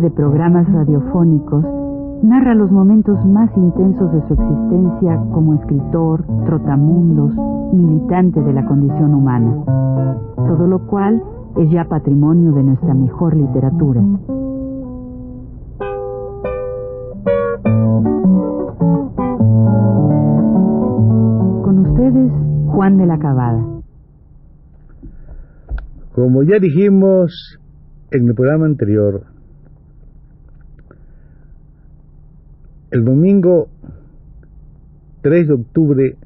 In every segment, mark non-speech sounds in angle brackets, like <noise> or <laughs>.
de programas radiofónicos, narra los momentos más intensos de su existencia como escritor, trotamundos, militante de la condición humana, todo lo cual es ya patrimonio de nuestra mejor literatura. Con ustedes, Juan de la Cabada. Como ya dijimos en el programa anterior, el domingo 3 de octubre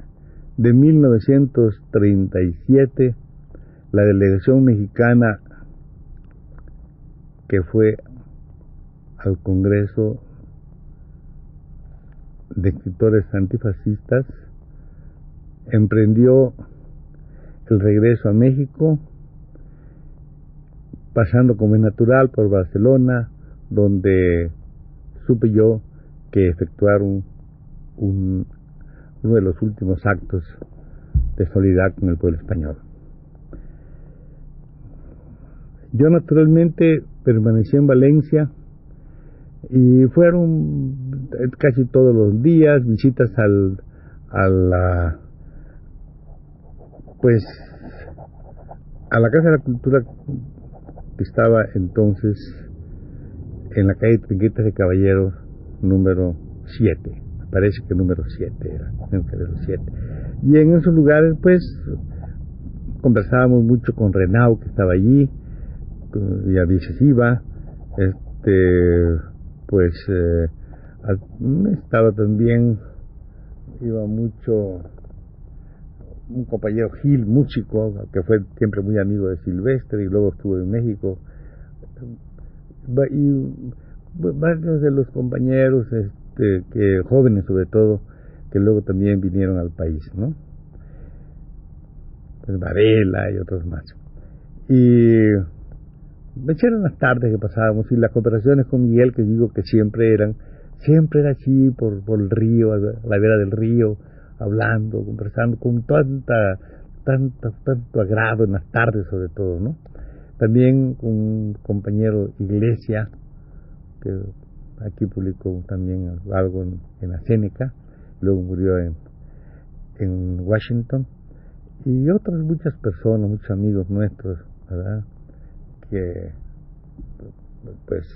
de 1937, la delegación mexicana que fue al Congreso de Escritores Antifascistas emprendió el regreso a México, pasando como es natural por Barcelona, donde supe yo que efectuaron un, uno de los últimos actos de solidaridad con el pueblo español. Yo naturalmente permanecí en Valencia y fueron casi todos los días visitas al a la pues a la casa de la cultura que estaba entonces en la calle Trinquetas de Caballeros número 7 me parece que número 7 era número 7 y en esos lugares pues conversábamos mucho con Renau que estaba allí y a veces iba. Este pues eh, estaba también iba mucho un compañero Gil, músico, que fue siempre muy amigo de Silvestre y luego estuvo en México. Y varios de los compañeros, este, que jóvenes sobre todo, que luego también vinieron al país, ¿no? Pues Varela y otros más. Y me echaron las tardes que pasábamos y las cooperaciones con Miguel, que digo que siempre eran, siempre era así por, por el río, a la vera del río, hablando, conversando con tanta, tanto, tanto agrado en las tardes sobre todo, ¿no? También con un compañero Iglesia, que aquí publicó también algo en, en la Seneca, luego murió en, en Washington, y otras muchas personas, muchos amigos nuestros, ¿verdad? Que pues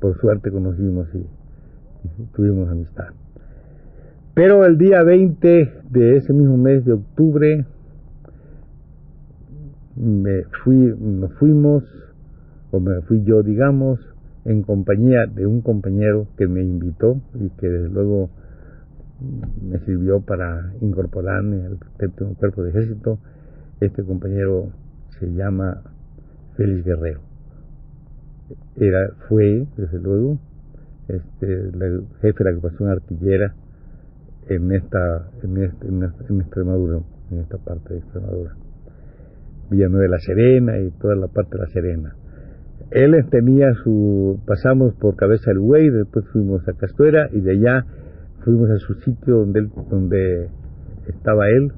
por suerte conocimos y, y tuvimos amistad. Pero el día 20 de ese mismo mes de octubre me fui, nos fuimos, o me fui yo, digamos, en compañía de un compañero que me invitó y que desde luego me sirvió para incorporarme al cuerpo de ejército. Este compañero se llama Félix Guerrero. Era, fue, desde luego, este, el jefe de la agrupación artillera en esta, en, este, en, Extremadura, en esta parte de Extremadura. Villanueva de la Serena y toda la parte de la Serena. Él tenía su, pasamos por Cabeza del Güey, después fuimos a Castuera y de allá fuimos a su sitio donde, donde estaba él,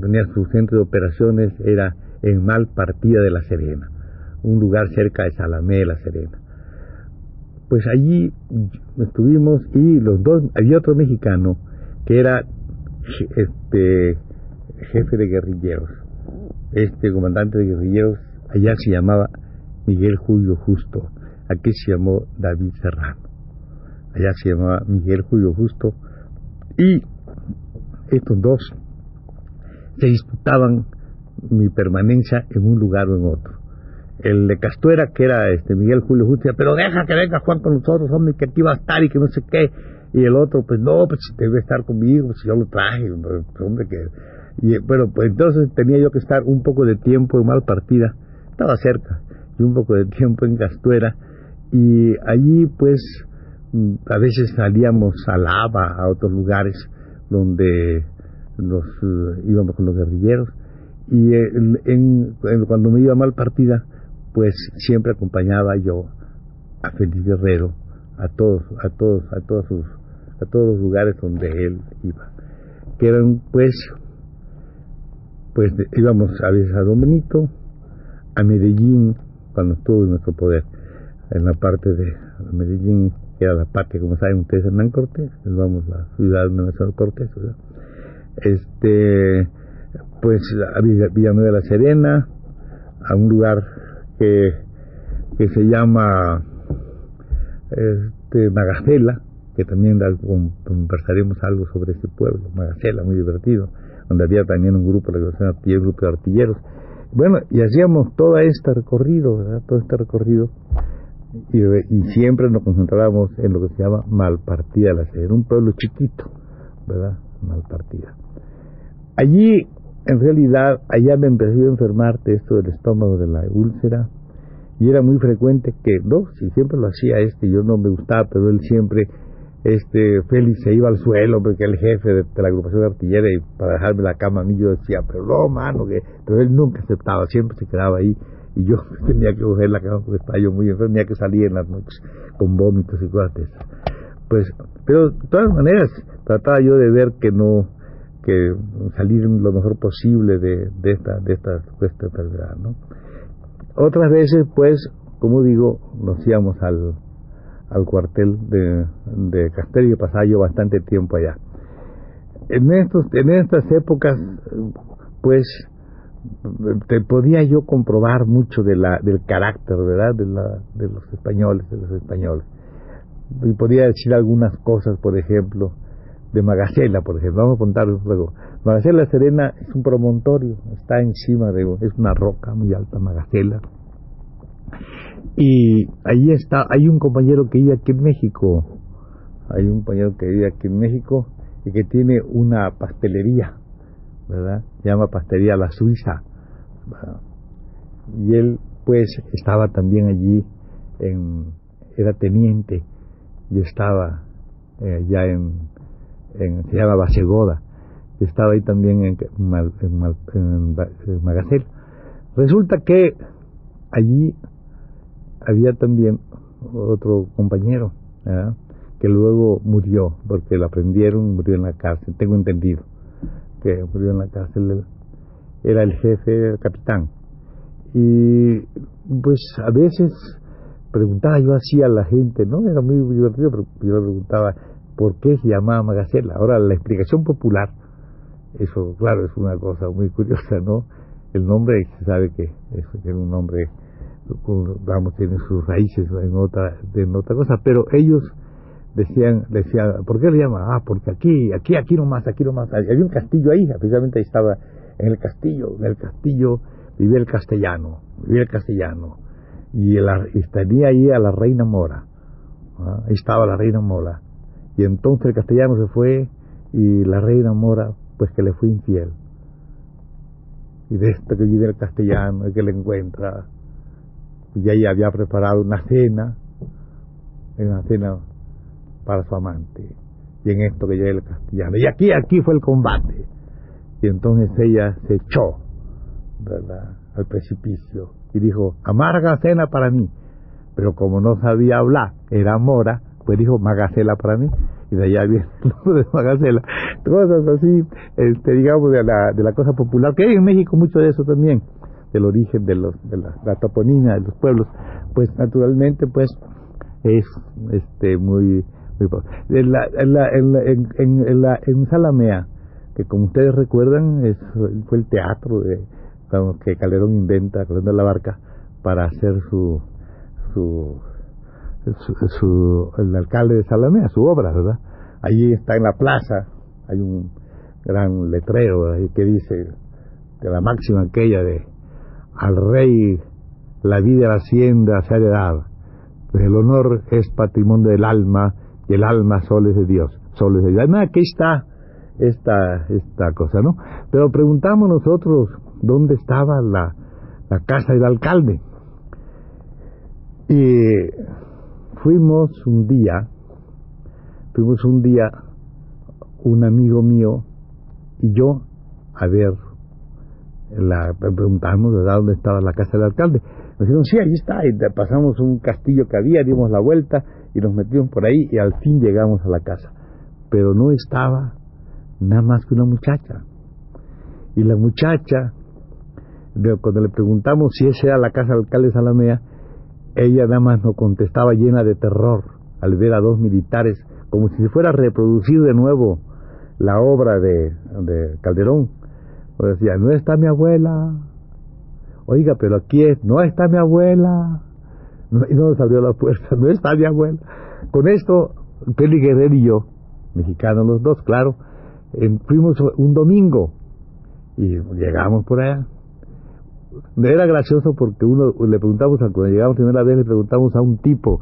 tenía su centro de operaciones, era en Mal Partida de la Serena, un lugar cerca de Salamé de la Serena. Pues allí estuvimos y los dos, había otro mexicano que era este jefe de guerrilleros, este comandante de guerrilleros, allá se llamaba Miguel Julio Justo, aquí se llamó David Serrano, allá se llamaba Miguel Julio Justo, y estos dos se disputaban mi permanencia en un lugar o en otro el de Castuera, que era este Miguel Julio Justo, pero deja que venga Juan con nosotros, hombre, que aquí va a estar y que no sé qué. Y el otro, pues no, pues debe estar conmigo, pues yo lo traje, hombre, que. Y, bueno, pues entonces tenía yo que estar un poco de tiempo en mal partida, estaba cerca, y un poco de tiempo en Castuera, y allí, pues, mm, a veces salíamos a Lava, a otros lugares donde nos eh, íbamos con los guerrilleros, y en, cuando me iba mal partida, pues siempre acompañaba yo a Félix Guerrero, a todos, a todos, a todas sus a todos los lugares donde él iba, que eran pues, pues íbamos a veces a Don Benito, a Medellín, cuando estuvo en nuestro poder, en la parte de Medellín, que era la parte, como saben ustedes, Hernán Cortés, vamos la ciudad de Hernán Cortés, este, pues a Villanueva de la Serena, a un lugar que, que se llama este, Magacela, que también conversaremos algo sobre ese pueblo, Magacela, muy divertido, donde había también un grupo, grupo de artilleros. Bueno, y hacíamos todo este recorrido, ¿verdad? Todo este recorrido, y, siempre nos concentrábamos en lo que se llama Malpartida la Serena, un pueblo chiquito, ¿verdad? Malpartida. Allí, en realidad, allá me empezó a enfermar de esto del estómago, de la úlcera, y era muy frecuente que, no, si siempre lo hacía este, yo no me gustaba, pero él siempre, este, Félix se iba al suelo porque el jefe de, la agrupación de artillería y para dejarme la cama a mí yo decía, pero no, mano, que, pero él nunca aceptaba, siempre se quedaba ahí y yo <laughs> tenía que coger la cama porque estaba yo muy enfermo, tenía que salir en las noches con vómitos y cosas de esas. Pues, pero de todas maneras, trataba yo de ver que no, que salir lo mejor posible de, de esta de esta, enfermedad ¿no? otras veces pues como digo nos íbamos al, al cuartel de, de Castel y pasaba yo bastante tiempo allá en estos en estas épocas pues te podía yo comprobar mucho del carácter verdad de de los españoles de los españoles y podía decir algunas cosas por ejemplo de Magacela, por ejemplo. Vamos a contar luego. Magacela Serena es un promontorio, está encima de, es una roca muy alta, Magacela. Y ahí está, hay un compañero que vive aquí en México, hay un compañero que vive aquí en México y que tiene una pastelería, ¿verdad? Llama Pastelería La Suiza. Y él, pues, estaba también allí, en, era teniente y estaba eh, ya en, se llama Basegoda, estaba ahí también en, en, Magacel. Resulta que allí había también otro compañero que luego murió porque lo aprendieron murió en la cárcel tengo entendido que murió en la cárcel era el jefe el capitán y pues a veces preguntaba yo así a la gente no era muy divertido pero yo le preguntaba por qué se llamaba Magacela. Ahora, la explicación popular, eso, claro, es una cosa muy curiosa, ¿no? El nombre, se sabe que es, un nombre, vamos, tiene sus raíces en otra, en otra cosa, pero ellos decían, decían, ¿por qué le llaman? Ah, porque aquí, aquí, aquí nomás, aquí nomás. Había un castillo ahí, precisamente ahí estaba, en el castillo, en el castillo vivía el castellano, vivía el castellano. Y, estaría ahí a la reina Mora. Ahí estaba la reina Mora. Y entonces el castellano se fue y la reina Mora, pues que le fue infiel. Y de esto que viene el castellano, y que le encuentra, y ella había preparado una cena, una cena para su amante. Y en esto que llega el castellano. Y aquí, aquí fue el combate. Y entonces ella se echó, ¿verdad?, al precipicio y dijo, amarga cena para mí. Pero como no sabía hablar, era mora, pues dijo Magacela para mí, y de allá viene el <laughs> nombre de Magacela. Cosas así, este, digamos, de la, de la cosa popular, que hay en México mucho de eso también, del origen de, los, de la, toponimia de los pueblos, pues naturalmente, pues, es este muy... muy en, la, en, la, en, la, Salamea, que como ustedes recuerdan, es, fue el teatro que Calderón inventa, Calderón de la Barca, para hacer su, su su, el alcalde de Salamea, su obra, ¿verdad? Allí está en la plaza, hay un gran letrero ahí que dice de la máxima aquella de al rey la vida la hacienda se ha de dar, pues el honor es patrimonio del alma y el alma solo es de Dios, solo es de Dios. Además, aquí está esta, esta cosa, ¿no? Pero preguntamos nosotros dónde estaba la, la casa del alcalde. Y fuimos un día, fuimos un día, un amigo mío y yo, a ver, la, preguntamos dónde estaba la casa del alcalde. Nos dijeron, sí, ahí está, y pasamos un castillo que había, dimos la vuelta y nos metimos por ahí y al fin llegamos a la casa. pero no estaba nada más que una muchacha. Y la muchacha, cuando le preguntamos si esa era la casa del alcalde Salamea, ella nada más nos contestaba llena de terror al ver a dos militares, como si se fuera a reproducir de nuevo la obra de Calderón. O decía, no está mi abuela. Oiga, pero aquí es, no está mi abuela. y no nos abrió la puerta, no está mi abuela. Con esto, Peli Guerrero y yo, mexicanos los dos, claro, fuimos un domingo y llegamos por allá. Era gracioso porque uno le preguntamos, cuando llegamos primera vez, le preguntamos a un tipo,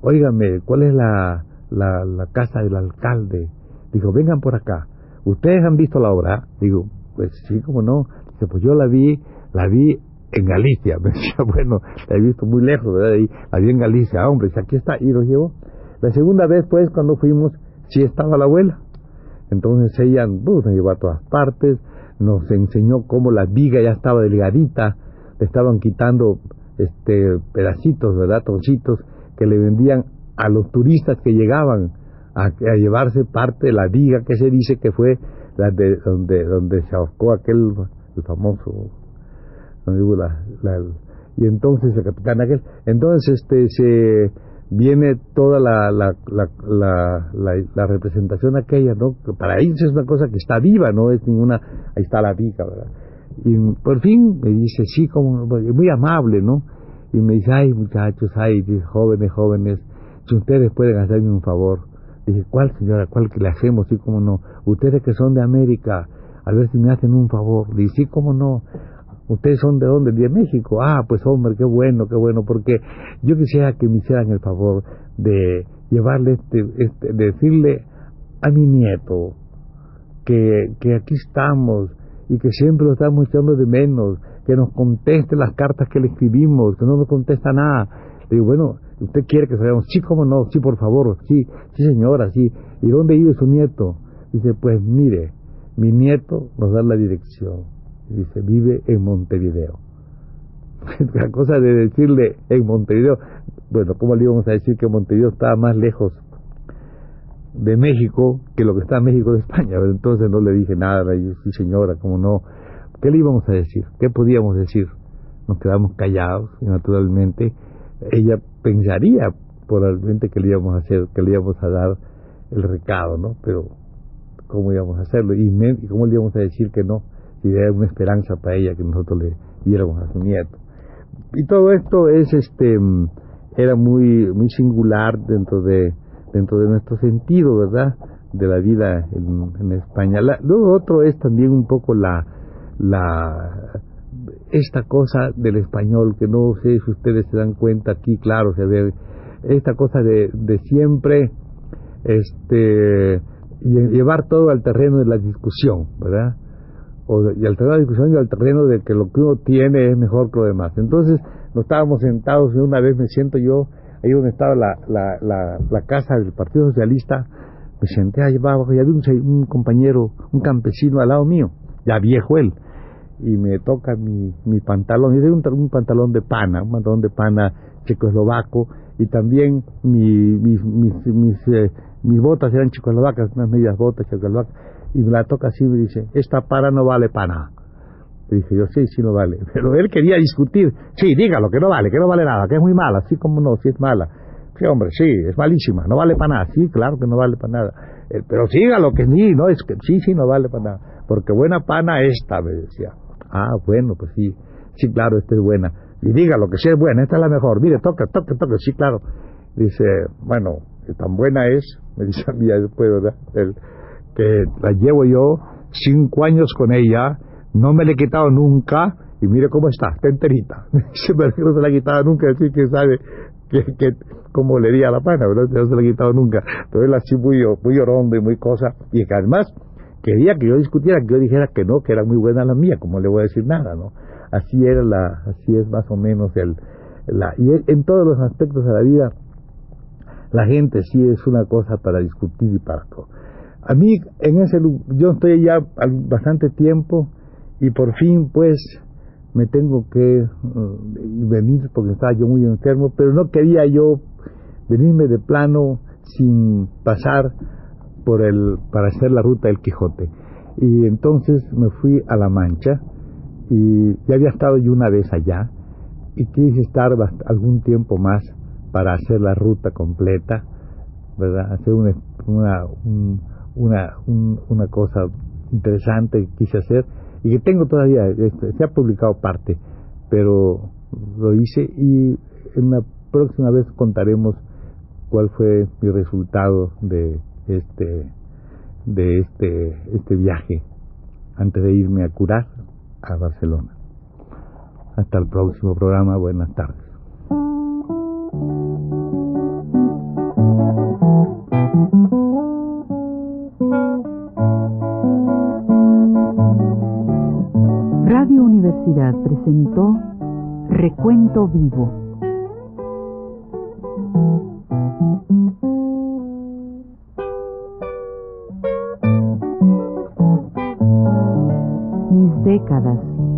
óigame, ¿cuál es la, la casa del alcalde? Dijo, vengan por acá. ¿Ustedes han visto la obra? Digo, pues sí, como no. Dice, pues yo la vi, la vi en Galicia. <laughs> Me decía, bueno, la he visto muy lejos, ¿verdad? Y la vi en Galicia. Ah, hombre, aquí está. Y los llevó. La segunda vez, pues, cuando fuimos, sí estaba la abuela. Entonces ella pues, nos llevó a todas partes, nos enseñó cómo la viga ya estaba delgadita, le estaban quitando este pedacitos, ¿verdad? Trocitos que le vendían a los turistas que llegaban a, llevarse parte de la viga que se dice que fue la de donde donde se ahorcó aquel el famoso y entonces el capitán aquel entonces este se viene toda la la, la, la, representación aquella no para ellos es una cosa que está viva no es ninguna ahí está la viga verdad y por fin me dice sí como muy amable no y me dice ay muchachos ay jóvenes jóvenes si ustedes pueden hacerme un favor dije cuál señora cuál que le hacemos sí como no ustedes que son de América a ver si me hacen un favor dije sí como no ¿Ustedes son de dónde? De México. Ah, pues hombre, qué bueno, qué bueno, porque yo quisiera que me hicieran el favor de llevarle, este, este, decirle a mi nieto que, que aquí estamos y que siempre lo estamos echando de menos, que nos conteste las cartas que le escribimos, que no nos contesta nada. Digo, bueno, ¿usted quiere que salgamos? Sí, cómo no, sí, por favor, sí, sí señora, sí. ¿Y dónde vive su nieto? Dice, pues mire, mi nieto nos da la dirección dice, vive en Montevideo. <laughs> La cosa de decirle en Montevideo, bueno, ¿cómo le íbamos a decir que Montevideo estaba más lejos de México que lo que está México de España? Pero entonces no le dije nada, le sí señora, ¿cómo no? ¿Qué le íbamos a decir? ¿Qué podíamos decir? Nos quedamos callados y naturalmente ella pensaría probablemente que le íbamos a hacer, que le íbamos a dar el recado, ¿no? Pero ¿cómo íbamos a hacerlo? ¿Y, y cómo le íbamos a decir que no? y era una esperanza para ella que nosotros le diéramos a su nieto. Y todo esto es este era muy muy singular dentro de dentro de nuestro sentido, ¿verdad? de la vida en, España. luego otro es también un poco la la esta cosa del español que no sé si ustedes se dan cuenta aquí, claro, se ve esta cosa de, de siempre este llevar todo al terreno de la discusión, ¿verdad? y al terreno de discusión y al terreno de que lo que uno tiene es mejor que lo demás. Entonces, nos estábamos sentados y una vez me siento yo, ahí donde estaba la, la, la, casa del Partido Socialista, me senté allá abajo y había un, un, compañero, un campesino al lado mío, ya viejo él, y me toca mi, mi pantalón, y de un, un pantalón de pana, un pantalón de pana checoslovaco, y también mi, mis, mis, mis, eh, mis botas eran checoslovacas, unas medias botas checoslovacas, y me la toca así y me dice, esta para no vale para nada. Y dije yo, sí, sí no vale. <laughs> Pero él quería discutir, sí, dígalo, que no vale, que no vale nada, que es muy mala, sí, como no, sí es mala. Sí, hombre, sí, es malísima, no vale para nada, sí, claro que no vale para nada. Eh, pero sígalo, que sí, no, es que sí, sí, no vale para nada. Porque buena pana esta, me decía. Ah, bueno, pues sí, sí, claro, esta es buena. Y dígalo, que sí es buena, esta es la mejor. Mire, toque, toque, toque, sí, claro. Dice, bueno, tan buena es, <laughs> me dice a mí después, ¿verdad? El, que la llevo yo cinco años con ella, no me la he quitado nunca, y mire cómo está, está enterita. <laughs> se no se la ha quitado nunca, así que sabe que, que le di a la pana, ¿verdad? No se la ha quitado nunca. Pero él así muy, muy orondo y muy cosa, y que además quería que yo discutiera, que yo dijera que no, que era muy buena la mía, como le voy a decir nada, ¿no? Así era la, así es más o menos el, la, y en todos los aspectos de la vida, la gente sí es una cosa para discutir y para todo. A mí, en ese yo estoy ya bastante tiempo y por fin, pues, me tengo que uh, venir porque estaba yo muy enfermo, pero no quería yo venirme de plano sin pasar por el, para hacer la ruta del Quijote. Y entonces me fui a La Mancha y ya había estado yo una vez allá y quise estar algún tiempo más para hacer la ruta completa, ¿verdad? Hacer una, una, una, una cosa interesante que quise hacer y que tengo todavía, este, se ha publicado parte, pero lo hice y en la próxima vez contaremos cuál fue mi resultado de este de este este viaje antes de irme a curar a Barcelona. Hasta el próximo programa, buenas tardes. Radio Universidad presentó Recuento Vivo. Mis décadas.